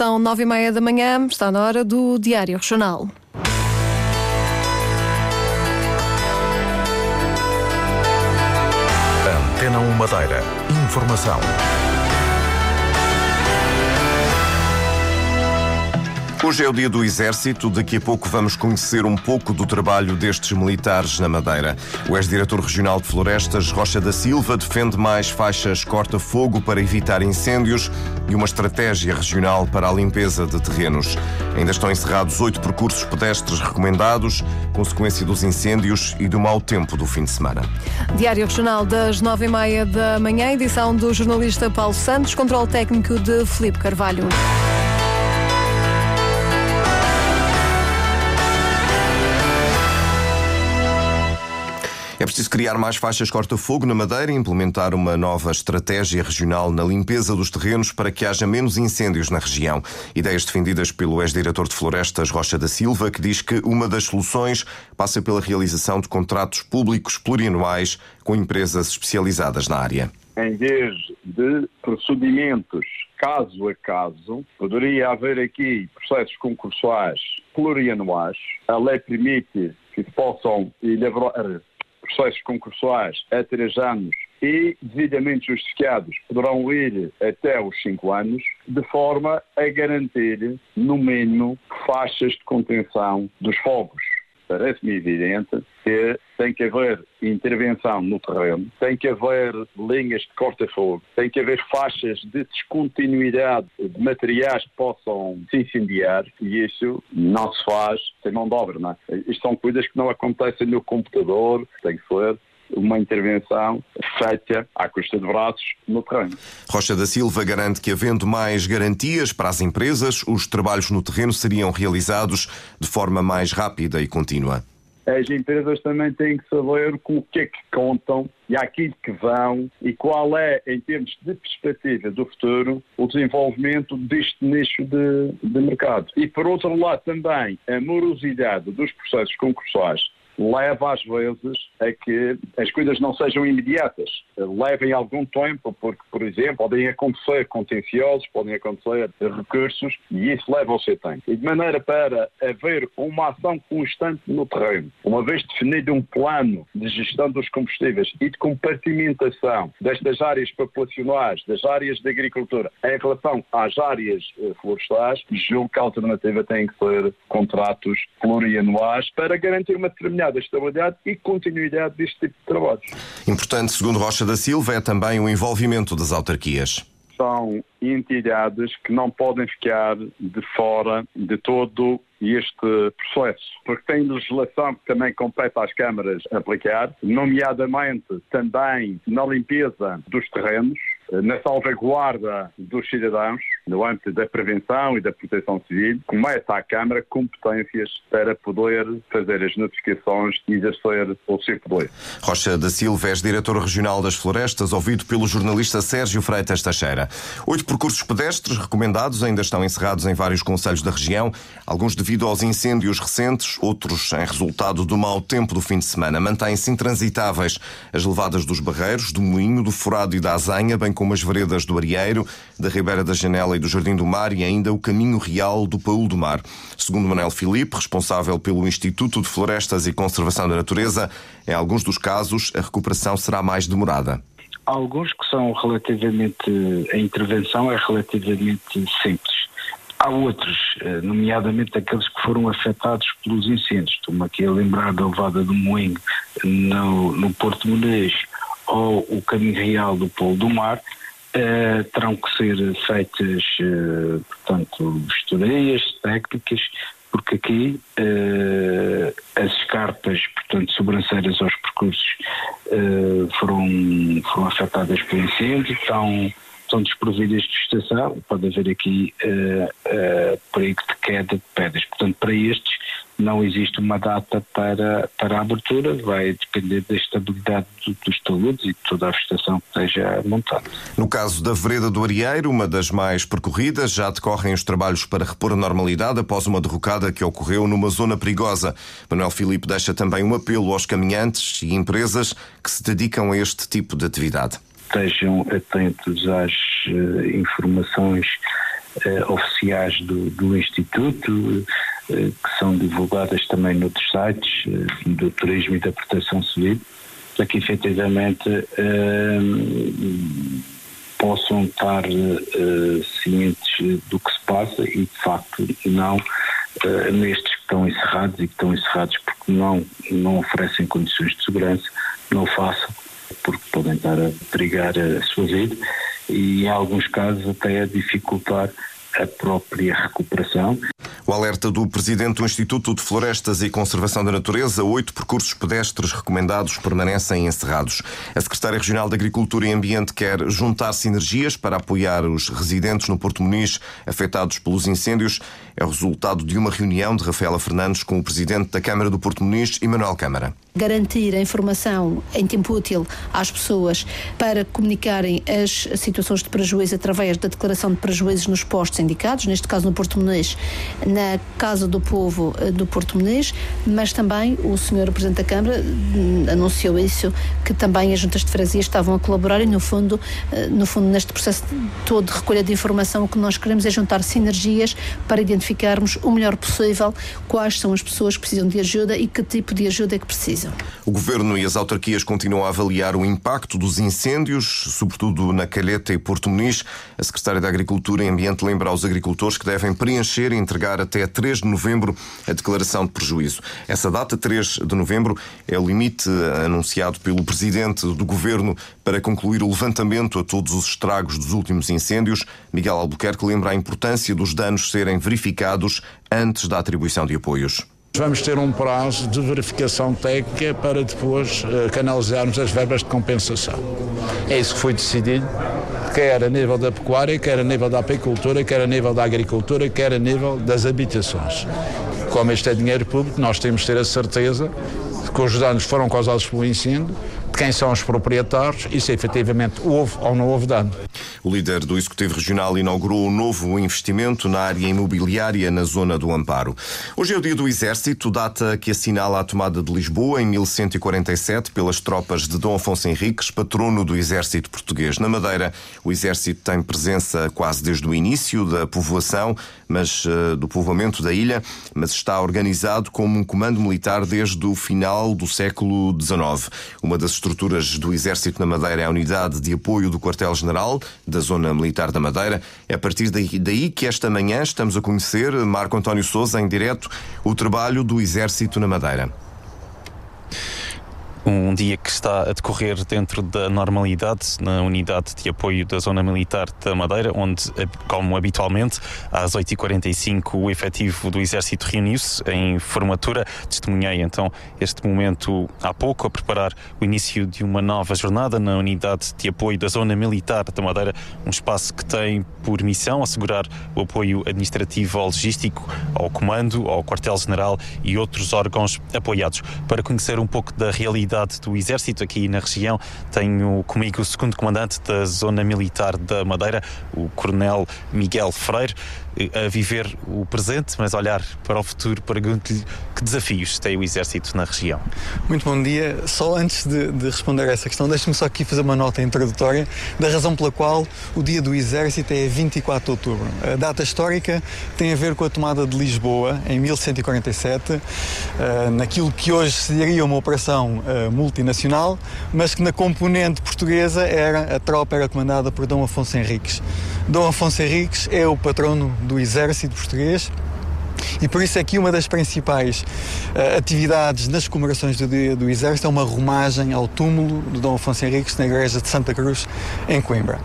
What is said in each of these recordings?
São nove e meia da manhã, está na hora do Diário Regional. Antena 1 Madeira. Informação. Hoje é o dia do Exército. Daqui a pouco vamos conhecer um pouco do trabalho destes militares na Madeira. O ex-diretor regional de Florestas, Rocha da Silva, defende mais faixas corta-fogo para evitar incêndios e uma estratégia regional para a limpeza de terrenos. Ainda estão encerrados oito percursos pedestres recomendados, consequência dos incêndios e do mau tempo do fim de semana. Diário Regional das nove e meia da manhã, edição do jornalista Paulo Santos, controle técnico de Felipe Carvalho. É preciso criar mais faixas corta-fogo na Madeira e implementar uma nova estratégia regional na limpeza dos terrenos para que haja menos incêndios na região. Ideias defendidas pelo ex-diretor de Florestas, Rocha da Silva, que diz que uma das soluções passa pela realização de contratos públicos plurianuais com empresas especializadas na área. Em vez de procedimentos caso a caso, poderia haver aqui processos concursuais plurianuais. A lei permite que possam elaborar processos concursuais a três anos e, devidamente justificados, poderão ir até os cinco anos, de forma a garantir, no mínimo, faixas de contenção dos fogos. Parece-me evidente que tem que haver intervenção no terreno, tem que haver linhas de corta-fogo, tem que haver faixas de descontinuidade de materiais que possam se incendiar e isso não se faz sem mão de obra. Não é? Isto são coisas que não acontecem no computador, tem que ser uma intervenção feita à custa de braços no terreno. Rocha da Silva garante que, havendo mais garantias para as empresas, os trabalhos no terreno seriam realizados de forma mais rápida e contínua. As empresas também têm que saber com o que é que contam e aquilo que vão e qual é, em termos de perspectiva do futuro, o desenvolvimento deste nicho de, de mercado. E, por outro lado, também a morosidade dos processos concursais leva às vezes a que as coisas não sejam imediatas, levem algum tempo, porque, por exemplo, podem acontecer contenciosos, podem acontecer recursos e isso leva ao seu tempo. E de maneira para haver uma ação constante no terreno, uma vez definido um plano de gestão dos combustíveis e de compartimentação destas áreas populacionais, das áreas de agricultura, em relação às áreas eh, florestais, julgo que a alternativa tem que ser contratos plurianuais para garantir uma determinada da estabilidade e continuidade deste tipo de trabalhos. Importante, segundo Rocha da Silva, é também o envolvimento das autarquias. São entidades que não podem ficar de fora de todo este processo, porque tem legislação que também compete às câmaras aplicar, nomeadamente também na limpeza dos terrenos, na salvaguarda dos cidadãos, no âmbito da prevenção e da proteção civil, começa a Câmara competências para poder fazer as notificações e exercer o seu poder. Rocha da Silva é diretor regional das florestas, ouvido pelo jornalista Sérgio Freitas Teixeira. Oito percursos pedestres recomendados ainda estão encerrados em vários conselhos da região, alguns devido aos incêndios recentes, outros em resultado do mau tempo do fim de semana. Mantêm-se intransitáveis as levadas dos Barreiros, do Moinho, do Furado e da Azanha, bem como as veredas do Arieiro, da Ribeira da Janela e do Jardim do Mar e ainda o Caminho Real do Paul do Mar. Segundo Manuel Filipe, responsável pelo Instituto de Florestas e Conservação da Natureza, em alguns dos casos a recuperação será mais demorada. Alguns que são relativamente. a intervenção é relativamente simples. Há outros, eh, nomeadamente aqueles que foram afetados pelos incêndios. Estou-me aqui a lembrar da levada do Moinho no, no Porto Muniz ou o caminho real do Polo do Mar, uh, terão que ser feitas, uh, portanto, vistorias técnicas, porque aqui uh, as escarpas, portanto, sobrancelhas aos percursos foram, foram afetadas pelo incêndio, estão, estão desprovidas de vegetação, pode haver aqui perigo de queda de pedras. Portanto, para estes não existe uma data para, para a abertura, vai depender da estabilidade do, dos taludes e de toda a vegetação que esteja montada. No caso da Vereda do Arieiro, uma das mais percorridas, já decorrem os trabalhos para repor a normalidade após uma derrocada que ocorreu numa zona perigosa. Manuel Filipe deixa também um apelo aos caminhantes e empresas que se dedicam a este tipo de atividade. Estejam atentos às uh, informações oficiais do, do Instituto, que são divulgadas também noutros sites do Turismo e da Proteção Civil, para que efetivamente possam estar cientes do que se passa e, de facto, não nestes que estão encerrados e que estão encerrados porque não, não oferecem condições de segurança, não façam porque podem estar a perigar a sua vida e, em alguns casos, até a dificultar a própria recuperação. O alerta do presidente do Instituto de Florestas e Conservação da Natureza, oito percursos pedestres recomendados permanecem encerrados. A secretária regional de Agricultura e Ambiente quer juntar sinergias para apoiar os residentes no Porto Muniz afetados pelos incêndios. É o resultado de uma reunião de Rafaela Fernandes com o presidente da Câmara do Porto Muniz, Emanuel Câmara garantir a informação em tempo útil às pessoas para comunicarem as situações de prejuízo através da declaração de prejuízos nos postos indicados, neste caso no Porto Menês, na Casa do Povo eh, do Porto Menês, mas também o Sr. Presidente da Câmara hum, anunciou isso, que também as juntas de freguesia estavam a colaborar e no fundo, eh, no fundo neste processo todo de recolha de informação o que nós queremos é juntar sinergias para identificarmos o melhor possível quais são as pessoas que precisam de ajuda e que tipo de ajuda é que precisam. O Governo e as autarquias continuam a avaliar o impacto dos incêndios, sobretudo na Calheta e Porto Muniz. A Secretária da Agricultura e Ambiente lembra aos agricultores que devem preencher e entregar até 3 de novembro a declaração de prejuízo. Essa data, 3 de novembro, é o limite anunciado pelo Presidente do Governo para concluir o levantamento a todos os estragos dos últimos incêndios. Miguel Albuquerque lembra a importância dos danos serem verificados antes da atribuição de apoios. Vamos ter um prazo de verificação técnica para depois uh, canalizarmos as verbas de compensação. É isso que foi decidido, quer a nível da pecuária, quer a nível da apicultura, quer a nível da agricultura, quer a nível das habitações. Como este é dinheiro público, nós temos de ter a certeza que os danos foram causados pelo incêndio, quem são os proprietários e se efetivamente houve ou não houve dano. O líder do Executivo Regional inaugurou um novo investimento na área imobiliária na zona do Amparo. Hoje é o dia do Exército, data que assinala a tomada de Lisboa em 1147 pelas tropas de Dom Afonso Henriques, patrono do Exército Português. Na Madeira, o Exército tem presença quase desde o início da povoação, mas uh, do povoamento da ilha, mas está organizado como um comando militar desde o final do século XIX. Uma das do Exército na Madeira é a Unidade de Apoio do Quartel-General, da Zona Militar da Madeira. É a partir daí que esta manhã estamos a conhecer, Marco António Souza, em direto, o trabalho do Exército na Madeira um dia que está a decorrer dentro da normalidade na unidade de apoio da Zona Militar da Madeira, onde, como habitualmente, às 8h45 o efetivo do Exército reuniu-se em formatura. Testemunhei então este momento há pouco, a preparar o início de uma nova jornada na unidade de apoio da Zona Militar da Madeira, um espaço que tem por missão assegurar o apoio administrativo ou logístico ao Comando, ao Quartel-General e outros órgãos apoiados. Para conhecer um pouco da realidade unidade do Exército aqui na região. Tenho comigo o segundo comandante da Zona Militar da Madeira, o Coronel Miguel Freire a viver o presente, mas olhar para o futuro, pergunto-lhe que desafios tem o Exército na região. Muito bom dia. Só antes de, de responder a essa questão, deixe-me só aqui fazer uma nota introdutória da razão pela qual o Dia do Exército é 24 de outubro. A data histórica tem a ver com a tomada de Lisboa em 1147, uh, naquilo que hoje seria uma operação uh, multinacional, mas que na componente portuguesa era a tropa era comandada por Dom Afonso Henriques. Dom Afonso Henriques é o patrono do exército português e por isso é que uma das principais uh, atividades nas comemorações do Dia do Exército é uma romagem ao túmulo de Dom Afonso Henriques na igreja de Santa Cruz, em Coimbra.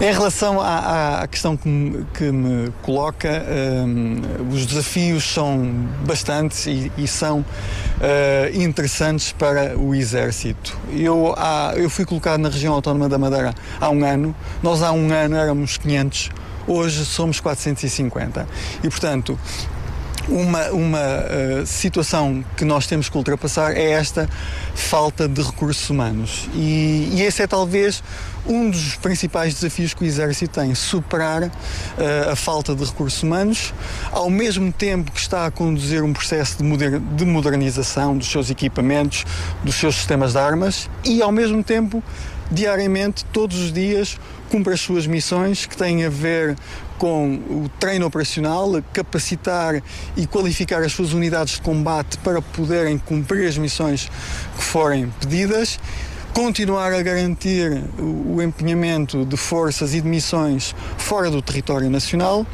Em relação à, à questão que me, que me coloca, um, ehm, os desafios são bastantes e, e são uh, interessantes para o Exército. Eu, há, eu fui colocado na região autónoma da Madeira há um ano, nós há um ano éramos 500 hoje somos 450. E, portanto, uma, uma uh, situação que nós temos que ultrapassar é esta falta de recursos humanos. E, e esse é talvez um dos principais desafios que o Exército tem, superar uh, a falta de recursos humanos, ao mesmo tempo que está a conduzir um processo de, moder de modernização dos seus equipamentos, dos seus sistemas de armas e, ao mesmo tempo, diariamente, todos os dias, cumpre as suas missões que têm a ver com o treino operacional, capacitar e qualificar as suas unidades de combate para poderem cumprir as missões que forem pedidas continuar a garantir o empenhamento de forças e de missões fora do território nacional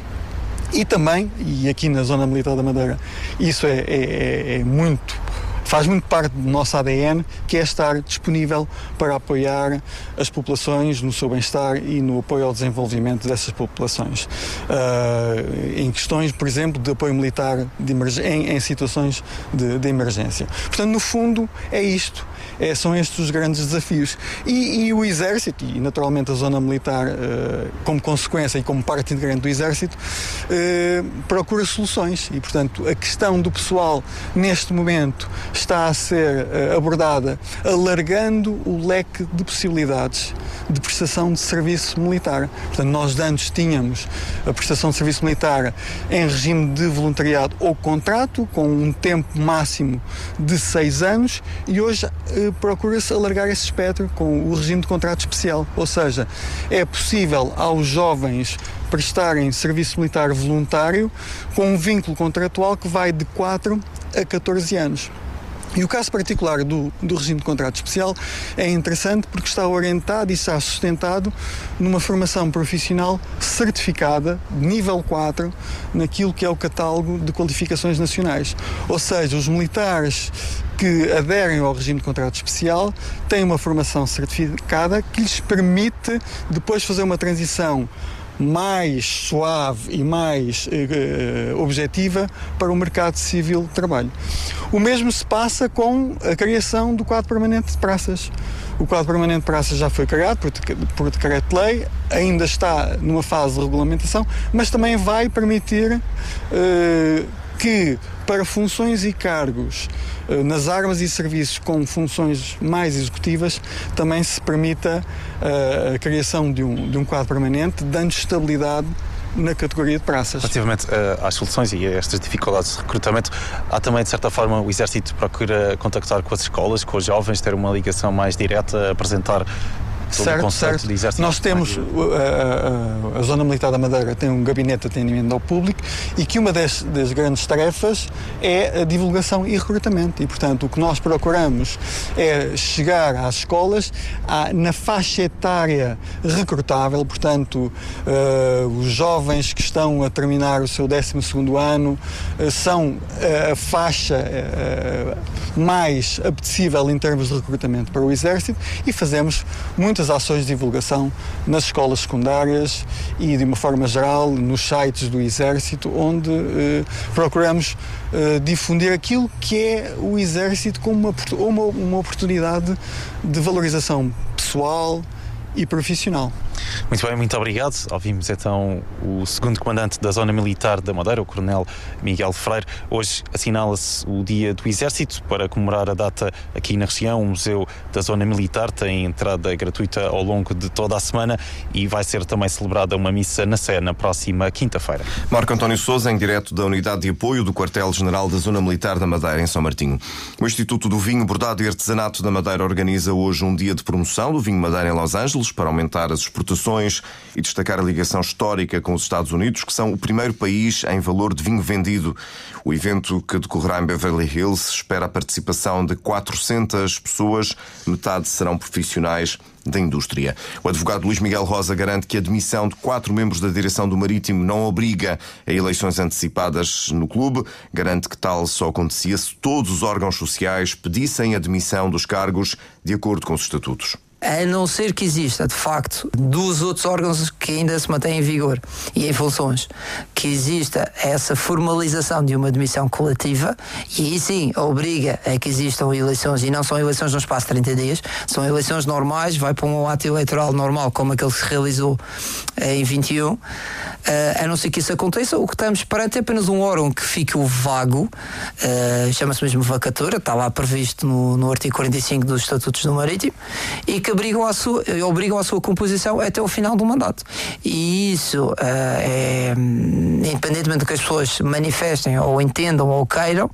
e também, e aqui na Zona Militar da Madeira, isso é, é, é muito faz muito parte do nosso ADN, que é estar disponível para apoiar as populações no seu bem-estar e no apoio ao desenvolvimento dessas populações. Uh, em questões, por exemplo, de apoio militar de em, em, situações de, de, emergência. Portanto, no fundo, é isto. É, são estes os grandes desafios. E, e, o Exército, e naturalmente a zona militar, uh, como consequência e como parte integrante do Exército, uh, procura soluções. E, portanto, a questão do pessoal, neste momento, está a ser uh, abordada alargando o leque de possibilidades de prestação de serviço militar. Portanto, nós antes tínhamos a prestação de serviço militar em regime de voluntariado ou contrato, com um tempo máximo de seis anos, e hoje eh, procura-se alargar esse espectro com o regime de contrato especial. Ou seja, é possível aos jovens prestarem serviço militar voluntário com um vínculo contratual que vai de 4 a 14 anos. E o caso particular do, do regime de contrato especial é interessante porque está orientado e está sustentado numa formação profissional certificada, nível 4, naquilo que é o catálogo de qualificações nacionais. Ou seja, os militares que aderem ao regime de contrato especial têm uma formação certificada que lhes permite depois fazer uma transição mais suave e mais eh, objetiva para o mercado civil de trabalho. O mesmo se passa com a criação do quadro permanente de praças. O quadro permanente de praças já foi criado por, por decreto-lei, ainda está numa fase de regulamentação, mas também vai permitir eh, que para funções e cargos eh, nas armas e serviços com funções mais executivas também se permita uh, a criação de um, de um quadro permanente, dando estabilidade na categoria de praças. Relativamente uh, às soluções e a estas dificuldades de recrutamento, há também, de certa forma, o Exército procura contactar com as escolas, com os jovens, ter uma ligação mais direta, apresentar certo, certo. Nós temos, a, a, a, Zona Militar da Madeira tem um gabinete de atendimento ao público e que uma das, das, grandes tarefas é a divulgação e recrutamento. E, portanto, o que nós procuramos é chegar às escolas à, na faixa etária recrutável, portanto, uh, os jovens que estão a terminar o seu 12 ano uh, são uh, a faixa mais apetecível em termos de recrutamento para o Exército e fazemos muitas muitas ações de divulgação nas escolas secundárias e, de uma forma geral, nos sites do Exército, onde eh, procuramos eh, difundir aquilo que é o Exército como uma, uma, uma oportunidade de valorização pessoal e profissional. Muito bem, muito obrigado. Ouvimos então o segundo comandante da Zona Militar da Madeira, o Coronel Miguel Freire. Hoje assinala-se o Dia do Exército para comemorar a data aqui na região. O Museu da Zona Militar tem entrada gratuita ao longo de toda a semana e vai ser também celebrada uma missa na Sé na próxima quinta-feira. Marco António Souza, em direto da Unidade de Apoio do Quartel-General da Zona Militar da Madeira, em São Martinho. O Instituto do Vinho, Bordado e Artesanato da Madeira organiza hoje um dia de promoção do vinho Madeira em Los Angeles para aumentar as exportações e destacar a ligação histórica com os Estados Unidos, que são o primeiro país em valor de vinho vendido. O evento que decorrerá em Beverly Hills espera a participação de 400 pessoas, metade serão profissionais da indústria. O advogado Luís Miguel Rosa garante que a admissão de quatro membros da direção do Marítimo não obriga a eleições antecipadas no clube. Garante que tal só acontecia se todos os órgãos sociais pedissem a admissão dos cargos de acordo com os estatutos a não ser que exista, de facto, dos outros órgãos que ainda se mantêm em vigor e em funções, que exista essa formalização de uma admissão coletiva, e aí sim obriga a que existam eleições, e não são eleições no espaço de 30 dias, são eleições normais, vai para um ato eleitoral normal, como aquele que se realizou eh, em 21. Uh, eh, a não ser que isso aconteça, o que estamos perante é apenas um órgão que fique o vago, uh, chama-se mesmo vacatura, está lá previsto no, no artigo 45 dos Estatutos do Marítimo, e que obrigam a sua, obrigam a sua composição até o final do mandato. E isso uh, é, independentemente do que as pessoas manifestem ou entendam ou queiram,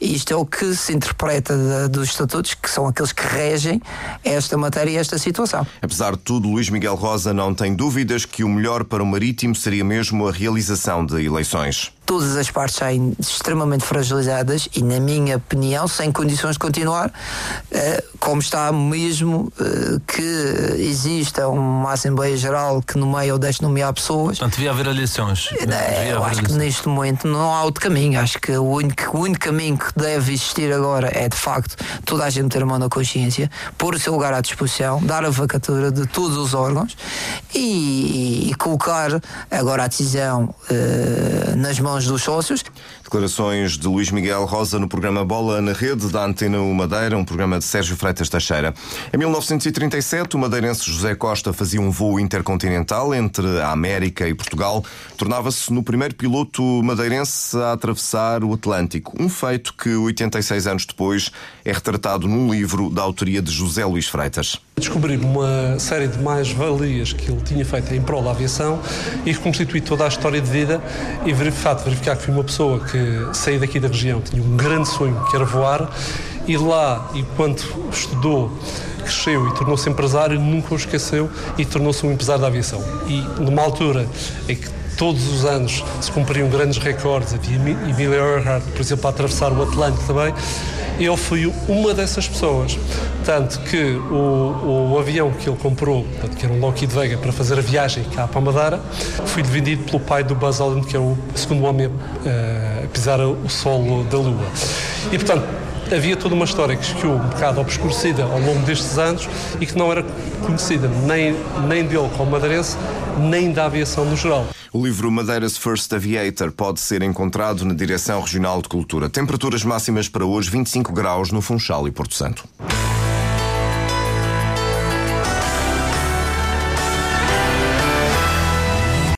isto é o que se interpreta de, dos estatutos, que são aqueles que regem esta matéria e esta situação. Apesar de tudo, Luís Miguel Rosa não tem dúvidas que o melhor para o Marítimo seria mesmo a realização de eleições todas as partes saem extremamente fragilizadas e, na minha opinião, sem condições de continuar, eh, como está mesmo eh, que exista uma Assembleia Geral que nomeia ou deixe nomear pessoas. Portanto, devia haver eleições. Eh, eu acho que neste momento não há outro caminho. Acho que o único, o único caminho que deve existir agora é, de facto, toda a gente ter a mão na consciência, pôr o seu lugar à disposição, dar a vacatura de todos os órgãos e, e colocar agora a decisão nas mãos dos sócios. Declarações de Luís Miguel Rosa no programa Bola na Rede da Antena Madeira, um programa de Sérgio Freitas Teixeira. Em 1937, o madeirense José Costa fazia um voo intercontinental entre a América e Portugal. Tornava-se no primeiro piloto madeirense a atravessar o Atlântico. Um feito que, 86 anos depois, é retratado num livro da autoria de José Luís Freitas. Descobri uma série de mais-valias que ele tinha feito em prol da aviação e reconstituí toda a história de vida e, de fato, verificar que foi uma pessoa que que saí daqui da região, tinha um grande sonho que era voar, e lá, enquanto estudou, cresceu e tornou-se empresário, nunca o esqueceu e tornou-se um empresário da aviação. E numa altura em que todos os anos se cumpriam grandes recordes, havia Emília Earhart, por exemplo, a atravessar o Atlântico também, ele foi uma dessas pessoas. Tanto que o, o avião que ele comprou, que era um Lockheed Vega, para fazer a viagem cá para Madeira, foi vendido pelo pai do Buzz Aldrin, que é o segundo homem a, a pisar o solo da Lua. E, portanto, havia toda uma história que ficou um bocado obscurecida ao longo destes anos e que não era conhecida nem, nem dele como madeirense, nem da aviação no geral. O livro Madeiras First Aviator pode ser encontrado na Direção Regional de Cultura. Temperaturas máximas para hoje 25 graus no Funchal e Porto Santo.